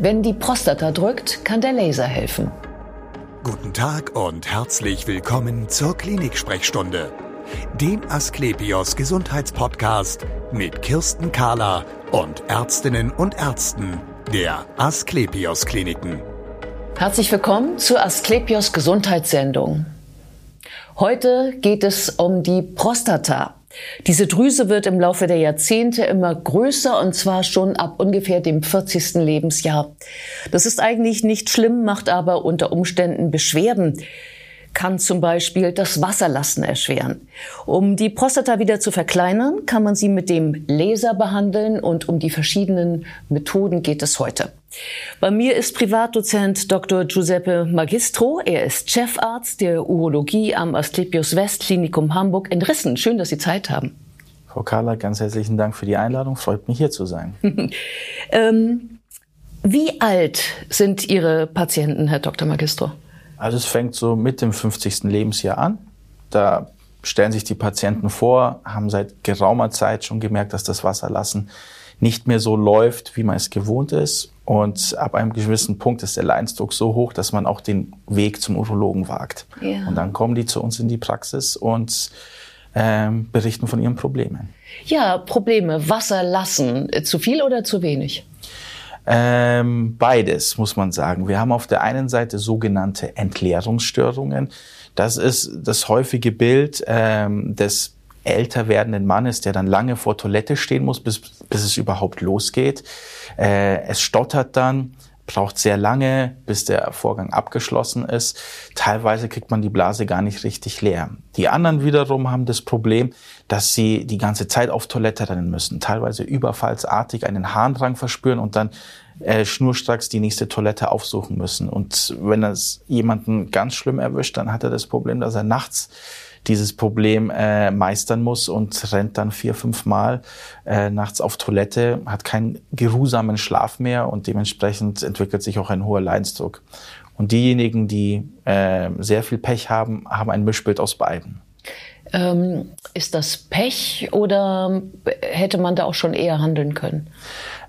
Wenn die Prostata drückt, kann der Laser helfen. Guten Tag und herzlich willkommen zur Klinik-Sprechstunde, dem Asklepios Gesundheitspodcast mit Kirsten Kahler und Ärztinnen und Ärzten der Asklepios Kliniken. Herzlich willkommen zur Asklepios Gesundheitssendung. Heute geht es um die Prostata. Diese Drüse wird im Laufe der Jahrzehnte immer größer und zwar schon ab ungefähr dem 40. Lebensjahr. Das ist eigentlich nicht schlimm, macht aber unter Umständen Beschwerden kann zum Beispiel das Wasserlassen erschweren. Um die Prostata wieder zu verkleinern, kann man sie mit dem Laser behandeln und um die verschiedenen Methoden geht es heute. Bei mir ist Privatdozent Dr. Giuseppe Magistro. Er ist Chefarzt der Urologie am Asklepios West Klinikum Hamburg in Rissen. Schön, dass Sie Zeit haben. Frau Kahler, ganz herzlichen Dank für die Einladung. Freut mich hier zu sein. ähm, wie alt sind Ihre Patienten, Herr Dr. Magistro? Also es fängt so mit dem 50. Lebensjahr an. Da stellen sich die Patienten vor, haben seit geraumer Zeit schon gemerkt, dass das Wasserlassen nicht mehr so läuft, wie man es gewohnt ist. Und ab einem gewissen Punkt ist der Leidensdruck so hoch, dass man auch den Weg zum Urologen wagt. Ja. Und dann kommen die zu uns in die Praxis und ähm, berichten von ihren Problemen. Ja, Probleme. Wasser lassen. Zu viel oder zu wenig? Ähm, beides, muss man sagen. Wir haben auf der einen Seite sogenannte Entleerungsstörungen. Das ist das häufige Bild ähm, des älter werdenden Mannes, der dann lange vor Toilette stehen muss, bis, bis es überhaupt losgeht. Äh, es stottert dann, braucht sehr lange, bis der Vorgang abgeschlossen ist. Teilweise kriegt man die Blase gar nicht richtig leer. Die anderen wiederum haben das Problem, dass sie die ganze Zeit auf Toilette rennen müssen, teilweise überfallsartig einen Harndrang verspüren und dann äh, schnurstracks die nächste Toilette aufsuchen müssen. Und wenn das jemanden ganz schlimm erwischt, dann hat er das Problem, dass er nachts dieses Problem äh, meistern muss und rennt dann vier, fünf Mal äh, nachts auf Toilette, hat keinen geruhsamen Schlaf mehr und dementsprechend entwickelt sich auch ein hoher Leidensdruck. Und diejenigen, die äh, sehr viel Pech haben, haben ein Mischbild aus beiden. Ähm, ist das Pech oder hätte man da auch schon eher handeln können?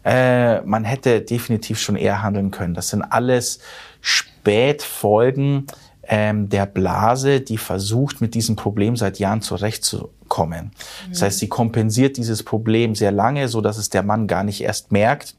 Äh, man hätte definitiv schon eher handeln können. Das sind alles Spätfolgen ähm, der Blase, die versucht, mit diesem Problem seit Jahren zurechtzukommen. Mhm. Das heißt, sie kompensiert dieses Problem sehr lange, so dass es der Mann gar nicht erst merkt.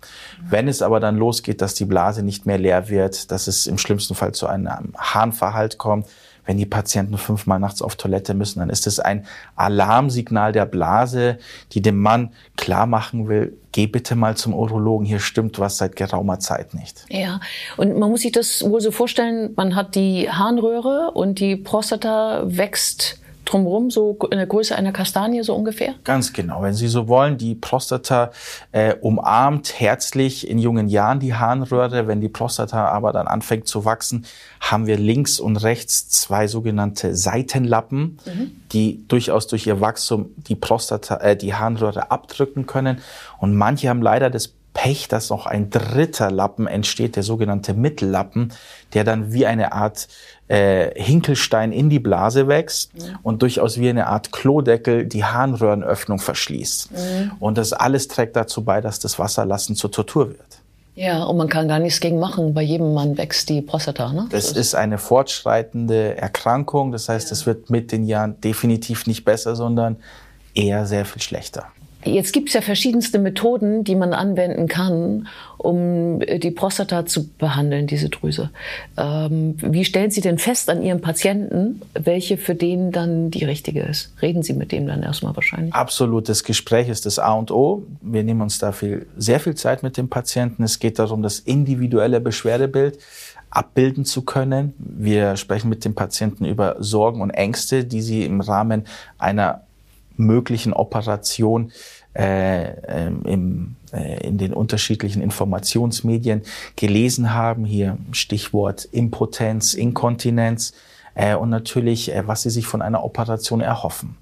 Wenn es aber dann losgeht, dass die Blase nicht mehr leer wird, dass es im schlimmsten Fall zu einem Harnverhalt kommt, wenn die Patienten fünfmal nachts auf Toilette müssen, dann ist es ein Alarmsignal der Blase, die dem Mann klar machen will, geh bitte mal zum Urologen, hier stimmt was seit geraumer Zeit nicht. Ja, und man muss sich das wohl so vorstellen, man hat die Harnröhre und die Prostata wächst drumherum, so in der Größe einer Kastanie so ungefähr? Ganz genau. Wenn Sie so wollen, die Prostata äh, umarmt herzlich in jungen Jahren die Harnröhre. Wenn die Prostata aber dann anfängt zu wachsen, haben wir links und rechts zwei sogenannte Seitenlappen, mhm. die durchaus durch ihr Wachstum die Prostata, äh, die Harnröhre abdrücken können. Und manche haben leider das Pech, dass noch ein dritter Lappen entsteht, der sogenannte Mittellappen, der dann wie eine Art äh, Hinkelstein in die Blase wächst mhm. und durchaus wie eine Art Klodeckel die Harnröhrenöffnung verschließt. Mhm. Und das alles trägt dazu bei, dass das Wasserlassen zur Tortur wird. Ja, und man kann gar nichts gegen machen. Bei jedem Mann wächst die Prostata, ne? Das ist eine fortschreitende Erkrankung. Das heißt, es ja. wird mit den Jahren definitiv nicht besser, sondern eher sehr viel schlechter. Jetzt gibt es ja verschiedenste Methoden, die man anwenden kann, um äh, die Prostata zu behandeln, diese Drüse. Ähm, wie stellen Sie denn fest an Ihrem Patienten, welche für den dann die richtige ist? Reden Sie mit dem dann erstmal wahrscheinlich? Absolut. Das Gespräch ist das A und O. Wir nehmen uns da viel, sehr viel Zeit mit dem Patienten. Es geht darum, das individuelle Beschwerdebild abbilden zu können. Wir sprechen mit dem Patienten über Sorgen und Ängste, die sie im Rahmen einer möglichen Operation äh, ähm, im, äh, in den unterschiedlichen Informationsmedien gelesen haben. Hier Stichwort Impotenz, Inkontinenz äh, und natürlich, äh, was sie sich von einer Operation erhoffen.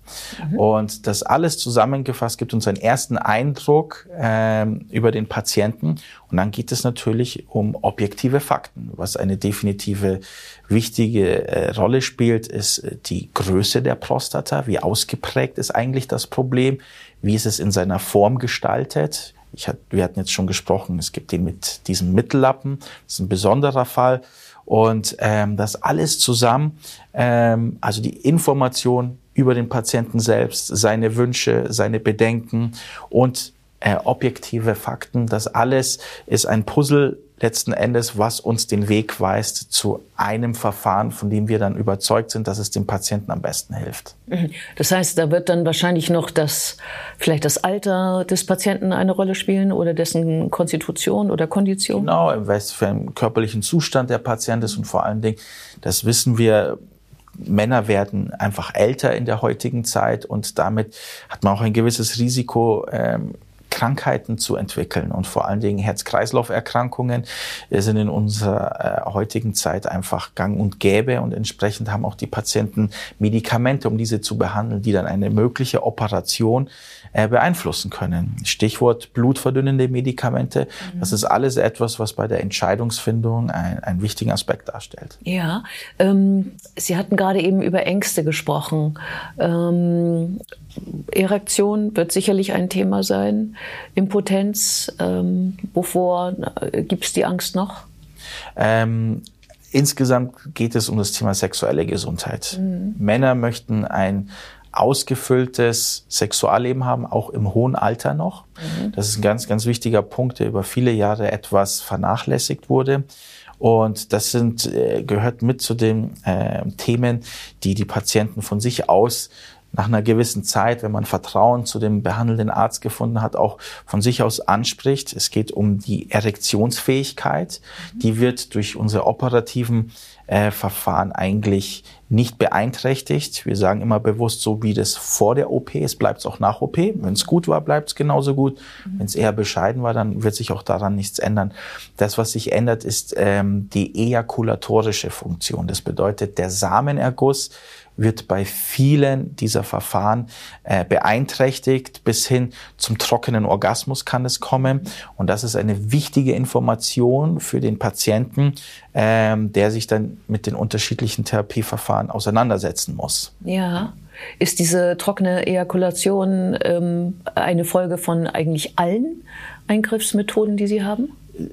Mhm. Und das alles zusammengefasst gibt uns einen ersten Eindruck äh, über den Patienten. Und dann geht es natürlich um objektive Fakten. Was eine definitive wichtige äh, Rolle spielt, ist äh, die Größe der Prostata. Wie ausgeprägt ist eigentlich das Problem? Wie ist es in seiner Form gestaltet? Ich, wir hatten jetzt schon gesprochen, es gibt den mit diesem Mittellappen, das ist ein besonderer Fall. Und ähm, das alles zusammen, ähm, also die Information über den Patienten selbst, seine Wünsche, seine Bedenken und äh, objektive Fakten, das alles ist ein Puzzle letzten Endes, was uns den Weg weist zu einem Verfahren, von dem wir dann überzeugt sind, dass es dem Patienten am besten hilft. Mhm. Das heißt, da wird dann wahrscheinlich noch das, vielleicht das Alter des Patienten eine Rolle spielen oder dessen Konstitution oder Kondition? Genau, im welchem körperlichen Zustand der Patient ist und vor allen Dingen, das wissen wir, Männer werden einfach älter in der heutigen Zeit und damit hat man auch ein gewisses Risiko, ähm, Krankheiten zu entwickeln und vor allen Dingen Herz-Kreislauf-Erkrankungen sind in unserer äh, heutigen Zeit einfach gang und gäbe und entsprechend haben auch die Patienten Medikamente, um diese zu behandeln, die dann eine mögliche Operation äh, beeinflussen können. Stichwort blutverdünnende Medikamente. Mhm. Das ist alles etwas, was bei der Entscheidungsfindung ein, einen wichtigen Aspekt darstellt. Ja, ähm, Sie hatten gerade eben über Ängste gesprochen. Ähm, Erektion wird sicherlich ein Thema sein. Impotenz, ähm, wovor äh, gibt es die Angst noch? Ähm, insgesamt geht es um das Thema sexuelle Gesundheit. Mhm. Männer möchten ein ausgefülltes Sexualleben haben, auch im hohen Alter noch. Mhm. Das ist ein ganz, ganz wichtiger Punkt, der über viele Jahre etwas vernachlässigt wurde. Und das sind, äh, gehört mit zu den äh, Themen, die die Patienten von sich aus nach einer gewissen Zeit, wenn man Vertrauen zu dem behandelnden Arzt gefunden hat, auch von sich aus anspricht. Es geht um die Erektionsfähigkeit. Die wird durch unsere operativen äh, Verfahren eigentlich nicht beeinträchtigt. Wir sagen immer bewusst, so wie das vor der OP ist, bleibt es auch nach OP. Wenn es gut war, bleibt es genauso gut. Wenn es eher bescheiden war, dann wird sich auch daran nichts ändern. Das, was sich ändert, ist ähm, die ejakulatorische Funktion. Das bedeutet, der Samenerguss wird bei vielen dieser Verfahren äh, beeinträchtigt. Bis hin zum trockenen Orgasmus kann es kommen. Und das ist eine wichtige Information für den Patienten, ähm, der sich dann mit den unterschiedlichen Therapieverfahren auseinandersetzen muss. Ja. Ist diese trockene Ejakulation ähm, eine Folge von eigentlich allen Eingriffsmethoden, die Sie haben?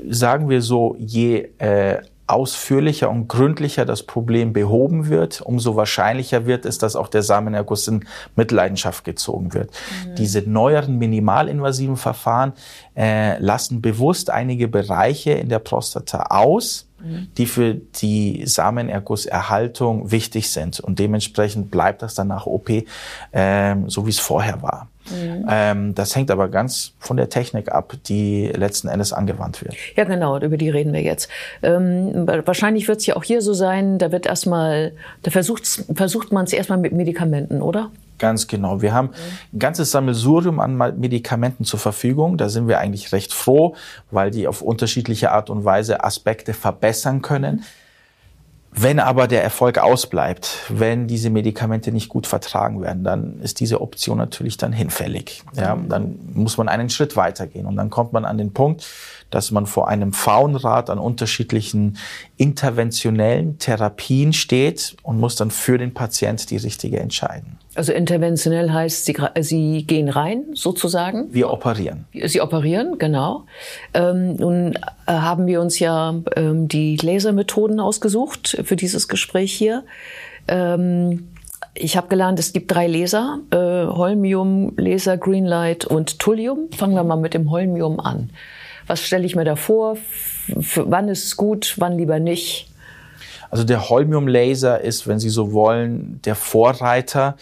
Sagen wir so, je äh, ausführlicher und gründlicher das Problem behoben wird, umso wahrscheinlicher wird es, dass auch der Samenerguss in Mitleidenschaft gezogen wird. Mhm. Diese neueren minimalinvasiven Verfahren äh, lassen bewusst einige Bereiche in der Prostata aus, mhm. die für die Samenergusserhaltung wichtig sind. Und dementsprechend bleibt das dann nach OP äh, so, wie es vorher war. Mhm. Ähm, das hängt aber ganz von der Technik ab, die letzten Endes angewandt wird. Ja, genau, über die reden wir jetzt. Ähm, wahrscheinlich wird es ja auch hier so sein, da wird erstmal, da versucht, versucht man es erstmal mit Medikamenten, oder? Ganz genau. Wir haben ein ganzes Sammelsurium an Medikamenten zur Verfügung. Da sind wir eigentlich recht froh, weil die auf unterschiedliche Art und Weise Aspekte verbessern können. Wenn aber der Erfolg ausbleibt, wenn diese Medikamente nicht gut vertragen werden, dann ist diese Option natürlich dann hinfällig. Ja, dann muss man einen Schritt weitergehen und dann kommt man an den Punkt, dass man vor einem Frauenrat an unterschiedlichen interventionellen Therapien steht und muss dann für den Patient die richtige entscheiden. Also interventionell heißt, Sie, Sie gehen rein sozusagen? Wir operieren. Sie operieren, genau. Ähm, nun äh, haben wir uns ja ähm, die Lasermethoden ausgesucht für dieses Gespräch hier. Ähm, ich habe gelernt, es gibt drei Laser, äh, Holmium, Laser, Greenlight und Thulium. Fangen wir mal mit dem Holmium an. Was stelle ich mir da vor? Für wann ist es gut, wann lieber nicht? Also der Holmium-Laser ist, wenn Sie so wollen, der Vorreiter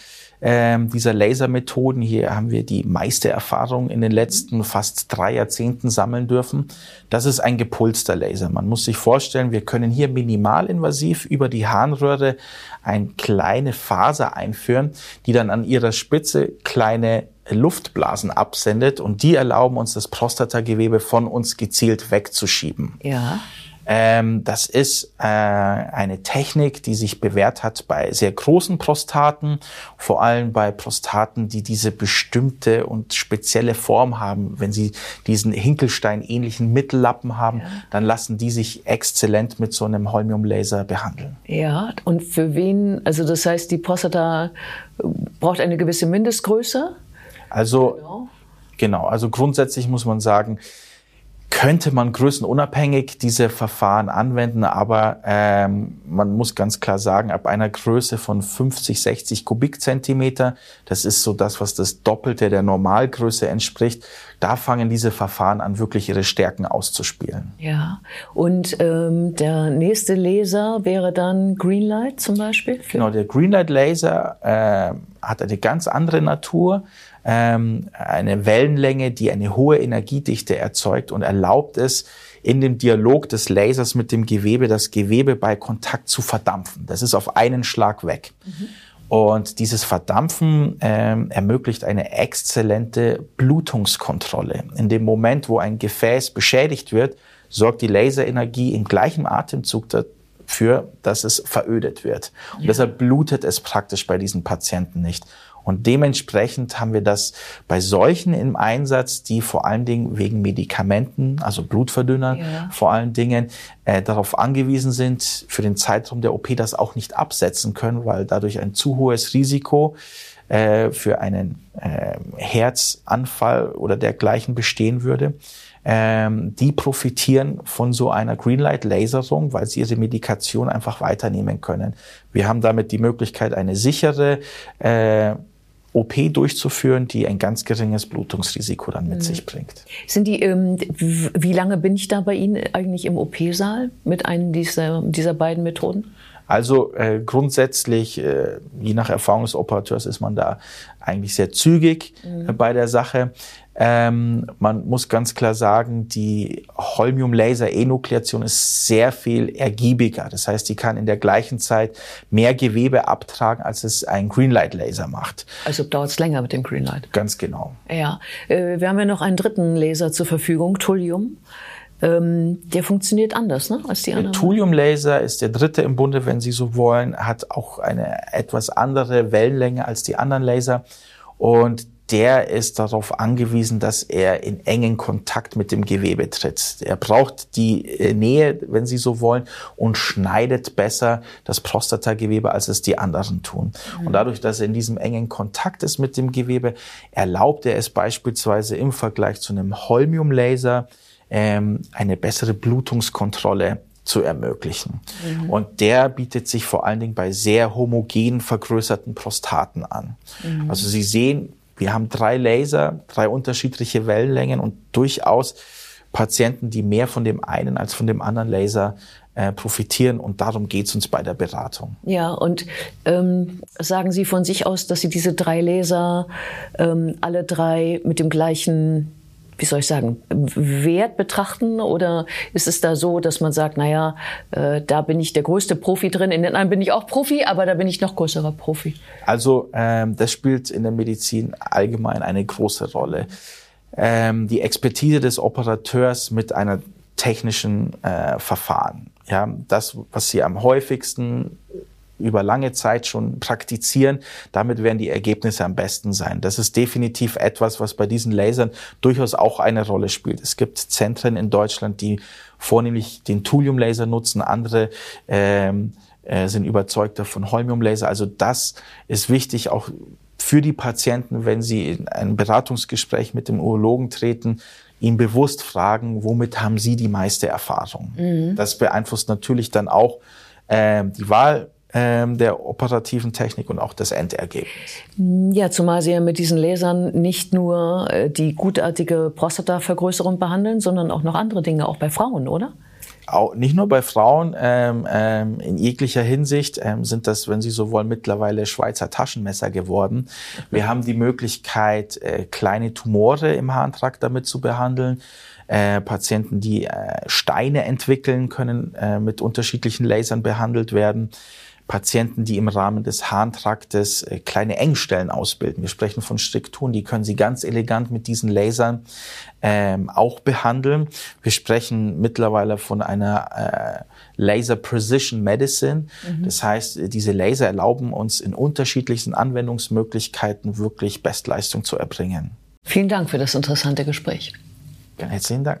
ähm, dieser Lasermethoden. Hier haben wir die meiste Erfahrung in den letzten fast drei Jahrzehnten sammeln dürfen. Das ist ein gepulster Laser. Man muss sich vorstellen, wir können hier minimalinvasiv über die Harnröhre eine kleine Faser einführen, die dann an ihrer Spitze kleine Luftblasen absendet und die erlauben uns das Prostatagewebe von uns gezielt wegzuschieben. Ja. Ähm, das ist äh, eine Technik, die sich bewährt hat bei sehr großen Prostaten, vor allem bei Prostaten, die diese bestimmte und spezielle Form haben. Wenn sie diesen Hinkelstein-ähnlichen Mittellappen haben, ja. dann lassen die sich exzellent mit so einem Holmiumlaser behandeln. Ja, und für wen, also das heißt, die Prostata braucht eine gewisse Mindestgröße? Also genau Genau, also grundsätzlich muss man sagen, könnte man größenunabhängig diese Verfahren anwenden, aber ähm, man muss ganz klar sagen, ab einer Größe von 50, 60 Kubikzentimeter, das ist so das, was das Doppelte der Normalgröße entspricht, da fangen diese Verfahren an, wirklich ihre Stärken auszuspielen. Ja, und ähm, der nächste Laser wäre dann Greenlight zum Beispiel? Genau, der Greenlight Laser äh, hat eine ganz andere Natur ähm, eine Wellenlänge, die eine hohe Energiedichte erzeugt und erlaubt es, in dem Dialog des Lasers mit dem Gewebe, das Gewebe bei Kontakt zu verdampfen. Das ist auf einen Schlag weg. Mhm. Und dieses Verdampfen ähm, ermöglicht eine exzellente Blutungskontrolle. In dem Moment, wo ein Gefäß beschädigt wird, sorgt die Laserenergie im gleichen Atemzug dafür, dass es verödet wird. Und ja. deshalb blutet es praktisch bei diesen Patienten nicht. Und dementsprechend haben wir das bei solchen im Einsatz, die vor allen Dingen wegen Medikamenten, also Blutverdünner ja. vor allen Dingen, äh, darauf angewiesen sind, für den Zeitraum der OP das auch nicht absetzen können, weil dadurch ein zu hohes Risiko äh, für einen äh, Herzanfall oder dergleichen bestehen würde. Ähm, die profitieren von so einer Greenlight-Laserung, weil sie ihre Medikation einfach weiternehmen können. Wir haben damit die Möglichkeit, eine sichere äh, OP durchzuführen, die ein ganz geringes Blutungsrisiko dann mit mhm. sich bringt. Sind die, ähm, wie lange bin ich da bei Ihnen eigentlich im OP-Saal mit einem dieser, dieser beiden Methoden? Also äh, grundsätzlich, äh, je nach Erfahrung des Operateurs, ist man da eigentlich sehr zügig mhm. äh, bei der Sache. Ähm, man muss ganz klar sagen, die Holmium-Laser-Enukleation ist sehr viel ergiebiger. Das heißt, die kann in der gleichen Zeit mehr Gewebe abtragen, als es ein Greenlight-Laser macht. Also dauert es länger mit dem Greenlight. Ganz genau. Ja, äh, wir haben ja noch einen dritten Laser zur Verfügung, Thulium. Ähm, der funktioniert anders ne, als die anderen. Der Thulium-Laser ist der dritte im Bunde, wenn Sie so wollen, hat auch eine etwas andere Wellenlänge als die anderen Laser. Und der ist darauf angewiesen, dass er in engen Kontakt mit dem Gewebe tritt. Er braucht die äh, Nähe, wenn Sie so wollen, und schneidet besser das Prostatagewebe, als es die anderen tun. Mhm. Und dadurch, dass er in diesem engen Kontakt ist mit dem Gewebe, erlaubt er es beispielsweise im Vergleich zu einem Holmiumlaser ähm, eine bessere Blutungskontrolle zu ermöglichen. Mhm. Und der bietet sich vor allen Dingen bei sehr homogen vergrößerten Prostaten an. Mhm. Also Sie sehen, wir haben drei Laser, drei unterschiedliche Wellenlängen und durchaus Patienten, die mehr von dem einen als von dem anderen Laser äh, profitieren und darum geht's uns bei der Beratung. Ja, und ähm, sagen Sie von sich aus, dass Sie diese drei Laser ähm, alle drei mit dem gleichen wie soll ich sagen, Wert betrachten? Oder ist es da so, dass man sagt, naja, äh, da bin ich der größte Profi drin, in den anderen bin ich auch Profi, aber da bin ich noch größerer Profi? Also ähm, das spielt in der Medizin allgemein eine große Rolle. Ähm, die Expertise des Operateurs mit einer technischen äh, Verfahren. Ja, das, was sie am häufigsten über lange Zeit schon praktizieren, damit werden die Ergebnisse am besten sein. Das ist definitiv etwas, was bei diesen Lasern durchaus auch eine Rolle spielt. Es gibt Zentren in Deutschland, die vornehmlich den Thulium-Laser nutzen, andere ähm, äh, sind überzeugter von Holmium-Laser. Also das ist wichtig auch für die Patienten, wenn sie in ein Beratungsgespräch mit dem Urologen treten, ihn bewusst fragen, womit haben Sie die meiste Erfahrung? Mhm. Das beeinflusst natürlich dann auch äh, die Wahl ähm, der operativen Technik und auch das Endergebnis. Ja, zumal Sie ja mit diesen Lasern nicht nur äh, die gutartige Prostatavergrößerung behandeln, sondern auch noch andere Dinge, auch bei Frauen, oder? Auch nicht nur bei Frauen, ähm, ähm, in jeglicher Hinsicht ähm, sind das, wenn Sie so wollen, mittlerweile Schweizer Taschenmesser geworden. Wir haben die Möglichkeit, äh, kleine Tumore im Harntrakt damit zu behandeln. Äh, Patienten, die äh, Steine entwickeln, können äh, mit unterschiedlichen Lasern behandelt werden. Patienten, die im Rahmen des Harntraktes äh, kleine Engstellen ausbilden. Wir sprechen von Strukturen, die können Sie ganz elegant mit diesen Lasern ähm, auch behandeln. Wir sprechen mittlerweile von einer äh, Laser Precision Medicine. Mhm. Das heißt, diese Laser erlauben uns in unterschiedlichsten Anwendungsmöglichkeiten wirklich Bestleistung zu erbringen. Vielen Dank für das interessante Gespräch. Herzlichen Dank.